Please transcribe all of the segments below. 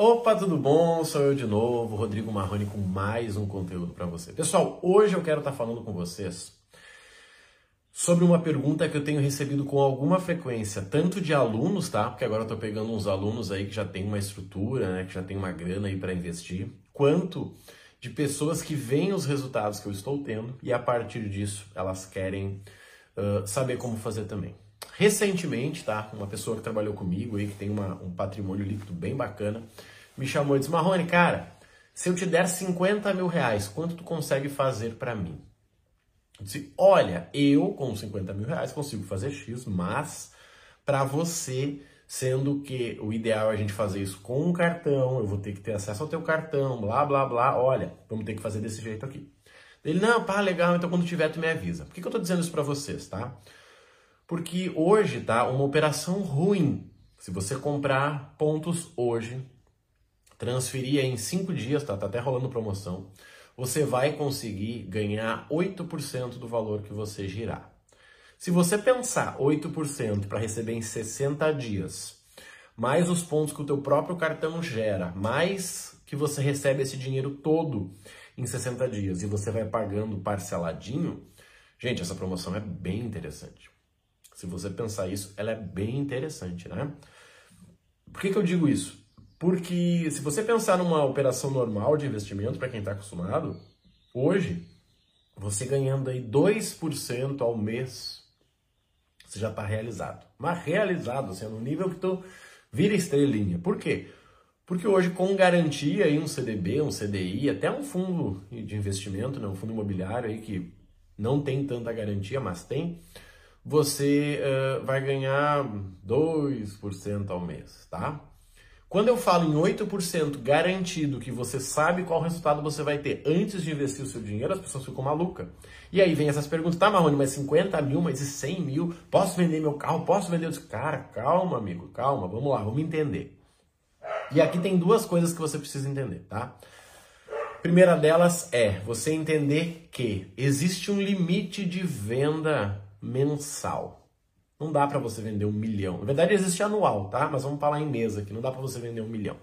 Opa, tudo bom? Sou eu de novo, Rodrigo Marrone, com mais um conteúdo para você. Pessoal, hoje eu quero estar tá falando com vocês sobre uma pergunta que eu tenho recebido com alguma frequência, tanto de alunos, tá? Porque agora eu tô pegando uns alunos aí que já tem uma estrutura, né? Que já tem uma grana aí para investir, quanto de pessoas que veem os resultados que eu estou tendo e a partir disso elas querem uh, saber como fazer também. Recentemente, tá? Uma pessoa que trabalhou comigo aí, que tem uma, um patrimônio líquido bem bacana, me chamou e disse: Marrone, cara, se eu te der 50 mil reais, quanto tu consegue fazer para mim? Eu disse: Olha, eu com 50 mil reais consigo fazer X, mas para você, sendo que o ideal é a gente fazer isso com um cartão, eu vou ter que ter acesso ao teu cartão, blá blá blá. Olha, vamos ter que fazer desse jeito aqui. Ele, não, pá, legal, então quando tiver tu me avisa. Por que, que eu tô dizendo isso para vocês, tá? Porque hoje tá uma operação ruim. Se você comprar pontos hoje, transferir em 5 dias, tá, tá até rolando promoção, você vai conseguir ganhar 8% do valor que você girar. Se você pensar 8% para receber em 60 dias, mais os pontos que o teu próprio cartão gera, mais que você recebe esse dinheiro todo em 60 dias e você vai pagando parceladinho, gente, essa promoção é bem interessante. Se você pensar isso, ela é bem interessante, né? Por que, que eu digo isso? Porque se você pensar numa operação normal de investimento, para quem está acostumado, hoje, você ganhando aí 2% ao mês, você já está realizado. Mas realizado, assim, no nível que tu vira estrelinha. Por quê? Porque hoje, com garantia, aí, um CDB, um CDI, até um fundo de investimento, né, um fundo imobiliário aí que não tem tanta garantia, mas tem, você uh, vai ganhar 2% ao mês, tá? Quando eu falo em 8% garantido que você sabe qual resultado você vai ter antes de investir o seu dinheiro, as pessoas ficam malucas. E aí vem essas perguntas, tá Marrone, mas 50 mil, mas e 100 mil? Posso vender meu carro? Posso vender? Eu disse, cara, calma amigo, calma, vamos lá, vamos entender. E aqui tem duas coisas que você precisa entender, tá? Primeira delas é você entender que existe um limite de venda mensal. Não dá para você vender um milhão. Na verdade, existe anual, tá? Mas vamos falar em mesa aqui. Não dá para você vender um milhão.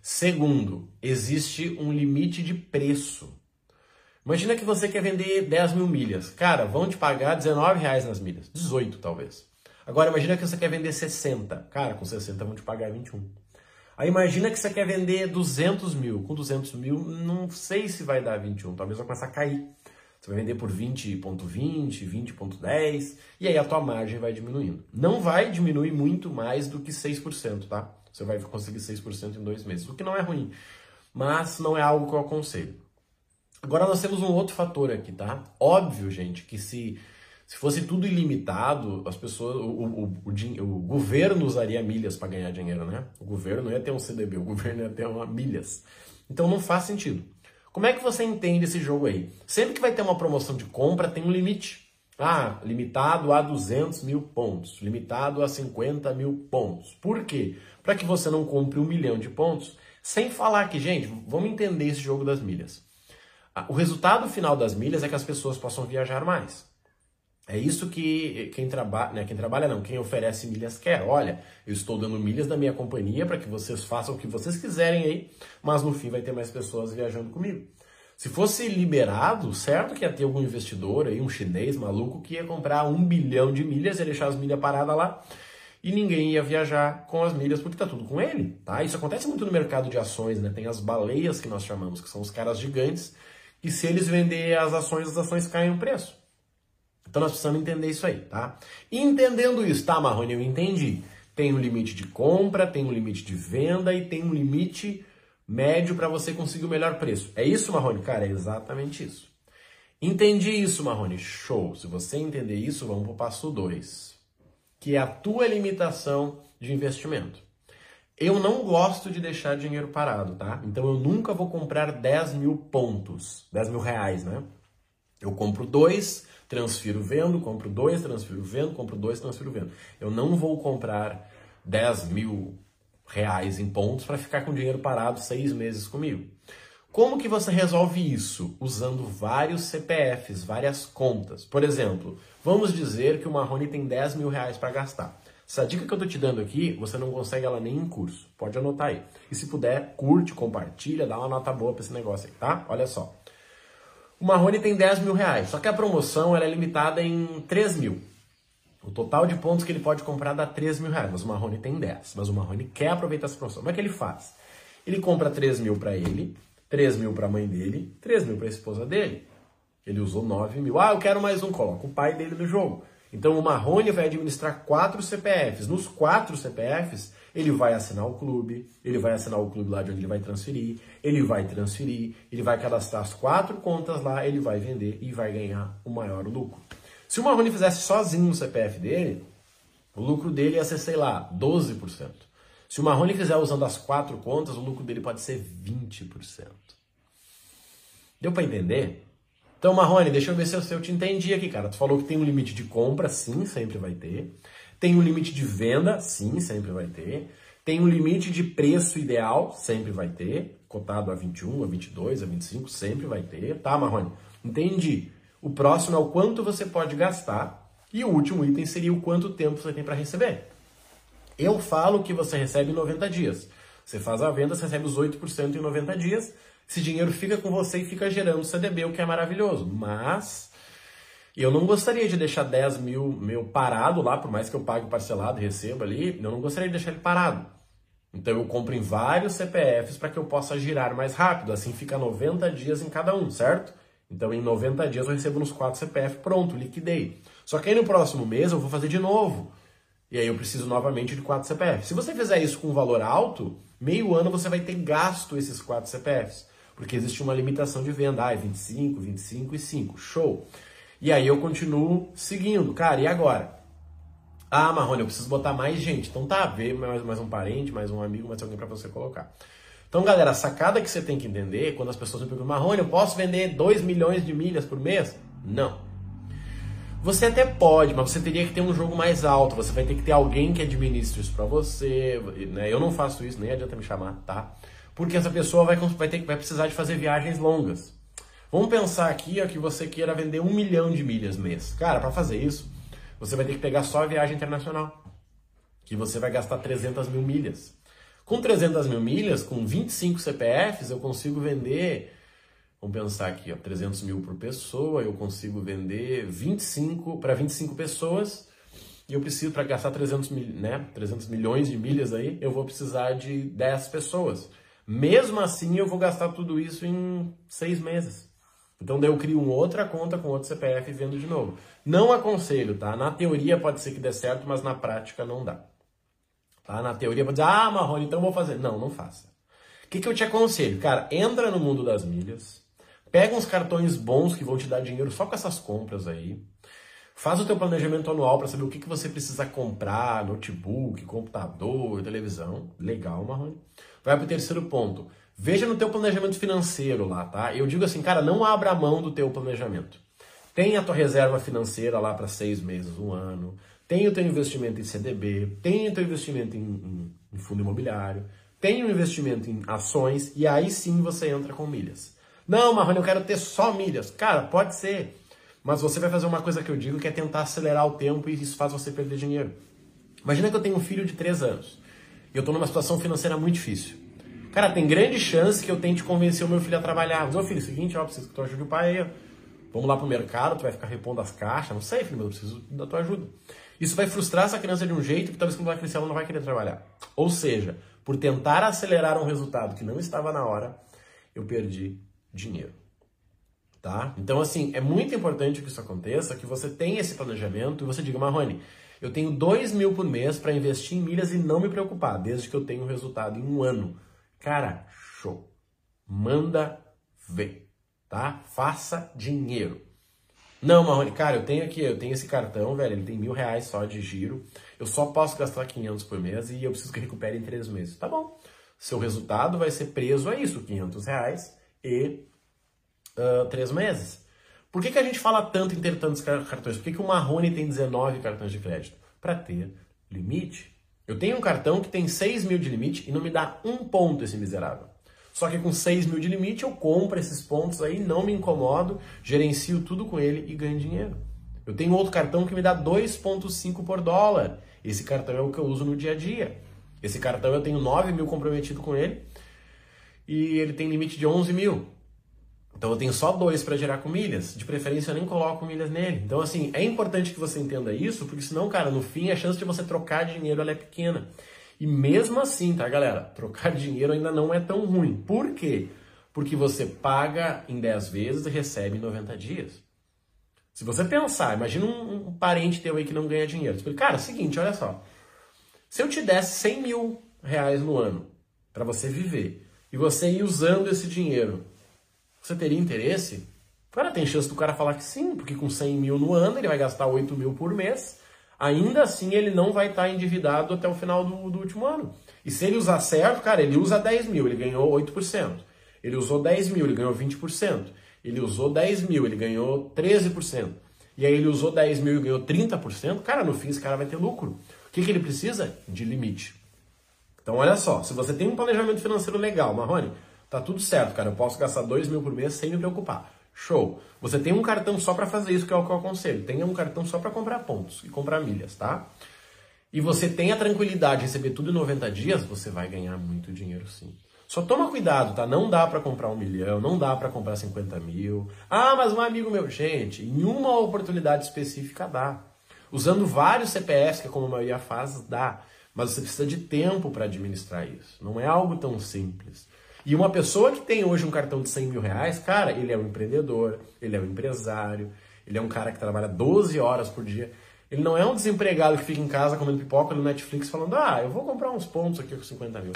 Segundo, existe um limite de preço. Imagina que você quer vender 10 mil milhas. Cara, vão te pagar 19 reais nas milhas. 18, talvez. Agora, imagina que você quer vender 60. Cara, com 60 vão te pagar 21. Aí imagina que você quer vender 200 mil. Com 200 mil, não sei se vai dar 21. Talvez vai começar a cair. Você vai vender por 20.20, 20.10 e aí a tua margem vai diminuindo. Não vai diminuir muito mais do que 6%, tá? Você vai conseguir 6% em dois meses, o que não é ruim, mas não é algo que eu aconselho. Agora nós temos um outro fator aqui, tá? Óbvio, gente, que se, se fosse tudo ilimitado, as pessoas, o, o, o, o governo usaria milhas para ganhar dinheiro, né? O governo não ia ter um CDB, o governo ia ter uma milhas. Então não faz sentido. Como é que você entende esse jogo aí? Sempre que vai ter uma promoção de compra, tem um limite. Ah, limitado a 200 mil pontos, limitado a 50 mil pontos. Por quê? Para que você não compre um milhão de pontos, sem falar que, gente, vamos entender esse jogo das milhas. Ah, o resultado final das milhas é que as pessoas possam viajar mais. É isso que quem trabalha, né, quem trabalha não, quem oferece milhas quer. Olha, eu estou dando milhas da minha companhia para que vocês façam o que vocês quiserem aí, mas no fim vai ter mais pessoas viajando comigo. Se fosse liberado, certo que ia ter algum investidor aí, um chinês maluco, que ia comprar um bilhão de milhas e deixar as milhas paradas lá e ninguém ia viajar com as milhas porque tá tudo com ele, tá? Isso acontece muito no mercado de ações, né? Tem as baleias que nós chamamos, que são os caras gigantes, e se eles vender as ações, as ações caem no preço. Então nós precisamos entender isso aí, tá? Entendendo isso, tá, Marrone? Eu entendi. Tem um limite de compra, tem um limite de venda e tem um limite médio para você conseguir o melhor preço. É isso, Marrone? Cara, é exatamente isso. Entendi isso, Marrone. Show. Se você entender isso, vamos para o passo 2, que é a tua limitação de investimento. Eu não gosto de deixar dinheiro parado, tá? Então eu nunca vou comprar 10 mil pontos, 10 mil reais, né? Eu compro dois, transfiro, vendo, compro dois, transfiro, vendo, compro dois, transfiro, vendo. Eu não vou comprar 10 mil reais em pontos para ficar com dinheiro parado seis meses comigo. Como que você resolve isso? Usando vários CPFs, várias contas. Por exemplo, vamos dizer que o Marrone tem 10 mil reais para gastar. Essa dica que eu tô te dando aqui, você não consegue ela nem em curso. Pode anotar aí. E se puder, curte, compartilha, dá uma nota boa pra esse negócio aí, tá? Olha só. O Marrone tem 10 mil reais, só que a promoção ela é limitada em 3 mil. O total de pontos que ele pode comprar dá 3 mil reais, mas o Marrone tem 10. Mas o Marrone quer aproveitar essa promoção. Como é que ele faz? Ele compra 3 mil para ele, 3 mil para a mãe dele, 3 mil para a esposa dele. Ele usou 9 mil. Ah, eu quero mais um, coloca o pai dele no jogo. Então o Marrone vai administrar quatro CPFs. Nos quatro CPFs, ele vai assinar o clube, ele vai assinar o clube lá de onde ele vai transferir, ele vai transferir, ele vai cadastrar as quatro contas lá, ele vai vender e vai ganhar o maior lucro. Se o Marrone fizesse sozinho o CPF dele, o lucro dele ia ser, sei lá, 12%. Se o Marrone fizer usando as quatro contas, o lucro dele pode ser 20%. Deu para entender? Então, Marrone, deixa eu ver se eu, te entendi aqui, cara. Tu falou que tem um limite de compra, sim, sempre vai ter. Tem um limite de venda, sim, sempre vai ter. Tem um limite de preço ideal, sempre vai ter. Cotado a 21, a 22, a 25, sempre vai ter. Tá, Marrone? Entendi. O próximo é o quanto você pode gastar. E o último item seria o quanto tempo você tem para receber. Eu falo que você recebe em 90 dias. Você faz a venda, você recebe os 8% em 90 dias. Esse dinheiro fica com você e fica gerando CDB, o que é maravilhoso. Mas eu não gostaria de deixar 10 mil meu parado lá, por mais que eu pague parcelado e receba ali, eu não gostaria de deixar ele parado. Então eu compro em vários CPFs para que eu possa girar mais rápido. Assim fica 90 dias em cada um, certo? Então em 90 dias eu recebo nos 4 CPF, pronto, liquidei. Só que aí no próximo mês eu vou fazer de novo. E aí eu preciso novamente de 4 CPFs. Se você fizer isso com um valor alto, meio ano você vai ter gasto esses 4 CPFs porque existe uma limitação de venda. Ah, é 25, 25 e 5. Show. E aí eu continuo seguindo. Cara, e agora? Ah, Marrone, eu preciso botar mais gente. Então tá, vê mais, mais um parente, mais um amigo, mais alguém para você colocar. Então, galera, a sacada que você tem que entender, quando as pessoas me perguntam, Marrone, eu posso vender 2 milhões de milhas por mês? Não. Você até pode, mas você teria que ter um jogo mais alto. Você vai ter que ter alguém que administre isso para você. Né? Eu não faço isso, nem adianta me chamar, tá? Porque essa pessoa vai, vai, ter, vai precisar de fazer viagens longas. Vamos pensar aqui ó, que você queira vender um milhão de milhas mês. Cara, para fazer isso, você vai ter que pegar só a viagem internacional, que você vai gastar 300 mil milhas. Com 300 mil milhas, com 25 CPFs, eu consigo vender, vamos pensar aqui, ó, 300 mil por pessoa, eu consigo vender 25 para 25 pessoas, e eu preciso, para gastar 300, mil, né, 300 milhões de milhas aí, eu vou precisar de 10 pessoas. Mesmo assim, eu vou gastar tudo isso em seis meses. Então, daí eu crio uma outra conta com outro CPF e vendo de novo. Não aconselho, tá? Na teoria pode ser que dê certo, mas na prática não dá. Tá? Na teoria pode dizer, ah, Marrone, então vou fazer. Não, não faça. O que, que eu te aconselho? Cara, entra no mundo das milhas, pega uns cartões bons que vão te dar dinheiro só com essas compras aí. Faz o teu planejamento anual para saber o que, que você precisa comprar, notebook, computador, televisão. Legal, Marrone. Vai para o terceiro ponto. Veja no teu planejamento financeiro lá, tá? Eu digo assim, cara, não abra mão do teu planejamento. Tem a tua reserva financeira lá para seis meses, um ano. Tem o teu investimento em CDB. Tem o teu investimento em, em, em fundo imobiliário. Tem o investimento em ações. E aí sim você entra com milhas. Não, Marrone, eu quero ter só milhas. Cara, pode ser. Mas você vai fazer uma coisa que eu digo que é tentar acelerar o tempo e isso faz você perder dinheiro. Imagina que eu tenho um filho de três anos eu estou numa situação financeira muito difícil. Cara, tem grande chance que eu tente convencer o meu filho a trabalhar. Mas, ô filho, é o seguinte, ó, preciso que tu ajude o pai aí. Vamos lá pro mercado, tu vai ficar repondo as caixas. Não sei, filho, mas eu preciso da tua ajuda. Isso vai frustrar essa criança de um jeito que talvez quando vai crescer ela não vai querer trabalhar. Ou seja, por tentar acelerar um resultado que não estava na hora, eu perdi dinheiro. Tá? Então, assim, é muito importante que isso aconteça, que você tenha esse planejamento e você diga, Marrone, eu tenho 2 mil por mês para investir em milhas e não me preocupar, desde que eu tenha um resultado em um ano. Cara, show. Manda ver, tá? Faça dinheiro. Não, Marrone, cara, eu tenho aqui, eu tenho esse cartão, velho, ele tem mil reais só de giro. Eu só posso gastar 500 por mês e eu preciso que recupere em três meses. Tá bom. Seu resultado vai ser preso a isso, 500 reais e uh, três meses. Por que, que a gente fala tanto em ter tantos cartões? Por que, que o Marrone tem 19 cartões de crédito? Para ter limite. Eu tenho um cartão que tem 6 mil de limite e não me dá um ponto esse miserável. Só que com 6 mil de limite eu compro esses pontos aí, não me incomodo, gerencio tudo com ele e ganho dinheiro. Eu tenho outro cartão que me dá 2,5 por dólar. Esse cartão é o que eu uso no dia a dia. Esse cartão eu tenho 9 mil comprometido com ele e ele tem limite de 11 mil. Então eu tenho só dois para gerar com milhas. De preferência eu nem coloco milhas nele. Então assim, é importante que você entenda isso, porque senão, cara, no fim a chance de você trocar dinheiro é pequena. E mesmo assim, tá, galera? Trocar dinheiro ainda não é tão ruim. Por quê? Porque você paga em 10 vezes e recebe em 90 dias. Se você pensar, imagina um, um parente teu aí que não ganha dinheiro. Você fala, cara, é seguinte, olha só. Se eu te desse 100 mil reais no ano para você viver e você ir usando esse dinheiro, você teria interesse? Cara, tem chance do cara falar que sim, porque com 100 mil no ano ele vai gastar 8 mil por mês. Ainda assim ele não vai estar endividado até o final do, do último ano. E se ele usar certo, cara, ele usa 10 mil, ele ganhou 8%. Ele usou 10 mil, ele ganhou 20%. Ele usou 10 mil, ele ganhou 13%. E aí ele usou 10 mil e ganhou 30%. Cara, no fim esse cara vai ter lucro. O que, que ele precisa? De limite. Então olha só, se você tem um planejamento financeiro legal, Marrone, tá tudo certo, cara, eu posso gastar 2 mil por mês sem me preocupar. Show. Você tem um cartão só para fazer isso, que é o que eu aconselho. Tenha um cartão só para comprar pontos e comprar milhas, tá? E você tem a tranquilidade de receber tudo em 90 dias, você vai ganhar muito dinheiro sim. Só toma cuidado, tá? Não dá para comprar um milhão, não dá para comprar 50 mil. Ah, mas um amigo meu, gente, em uma oportunidade específica dá. Usando vários CPFs, que é como a maioria faz, dá. Mas você precisa de tempo para administrar isso. Não é algo tão simples. E uma pessoa que tem hoje um cartão de 100 mil reais, cara, ele é um empreendedor, ele é um empresário, ele é um cara que trabalha 12 horas por dia. Ele não é um desempregado que fica em casa comendo pipoca no Netflix falando, ah, eu vou comprar uns pontos aqui com 50 mil.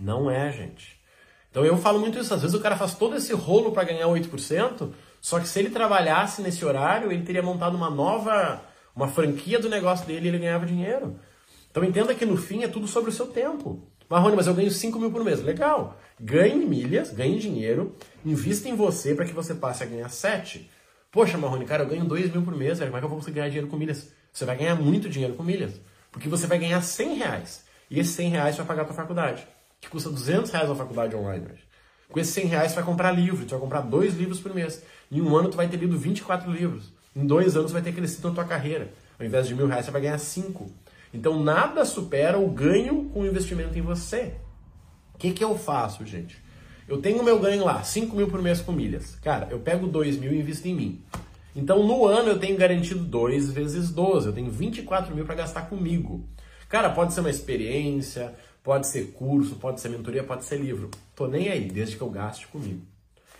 Não é, gente. Então eu falo muito isso. Às vezes o cara faz todo esse rolo para ganhar 8%, só que se ele trabalhasse nesse horário, ele teria montado uma nova uma franquia do negócio dele e ele ganhava dinheiro. Então entenda que no fim é tudo sobre o seu tempo. Marrone, mas eu ganho 5 mil por mês. Legal. Ganhe milhas, ganhe dinheiro, invista em você para que você passe a ganhar 7. Poxa, Marrone, cara, eu ganho 2 mil por mês, velho. Como é que eu vou conseguir ganhar dinheiro com milhas? Você vai ganhar muito dinheiro com milhas. Porque você vai ganhar 100 reais. E esses 100 reais vai pagar a tua faculdade. Que custa 200 reais a faculdade online. Com esses 100 reais você vai comprar livro. Tu vai comprar dois livros por mês. Em um ano tu vai ter lido 24 livros. Em dois anos vai ter crescido na tua carreira. Ao invés de mil reais, você vai ganhar cinco. Então nada supera o ganho com o investimento em você. O que, que eu faço, gente? Eu tenho meu ganho lá, 5 mil por mês com milhas. Cara, eu pego 2 mil e invisto em mim. Então no ano eu tenho garantido 2 vezes 12. Eu tenho 24 mil para gastar comigo. Cara, pode ser uma experiência, pode ser curso, pode ser mentoria, pode ser livro. Tô nem aí, desde que eu gaste comigo.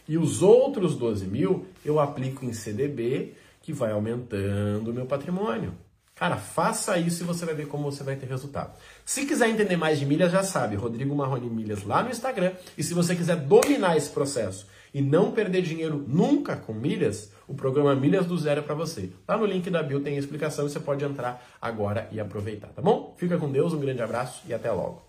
E os outros 12 mil eu aplico em CDB que vai aumentando o meu patrimônio. Cara, faça isso e você vai ver como você vai ter resultado. Se quiser entender mais de milhas, já sabe, Rodrigo Marrone Milhas lá no Instagram. E se você quiser dominar esse processo e não perder dinheiro nunca com milhas, o programa Milhas do Zero é para você. Lá no link da bio tem a explicação e você pode entrar agora e aproveitar, tá bom? Fica com Deus, um grande abraço e até logo.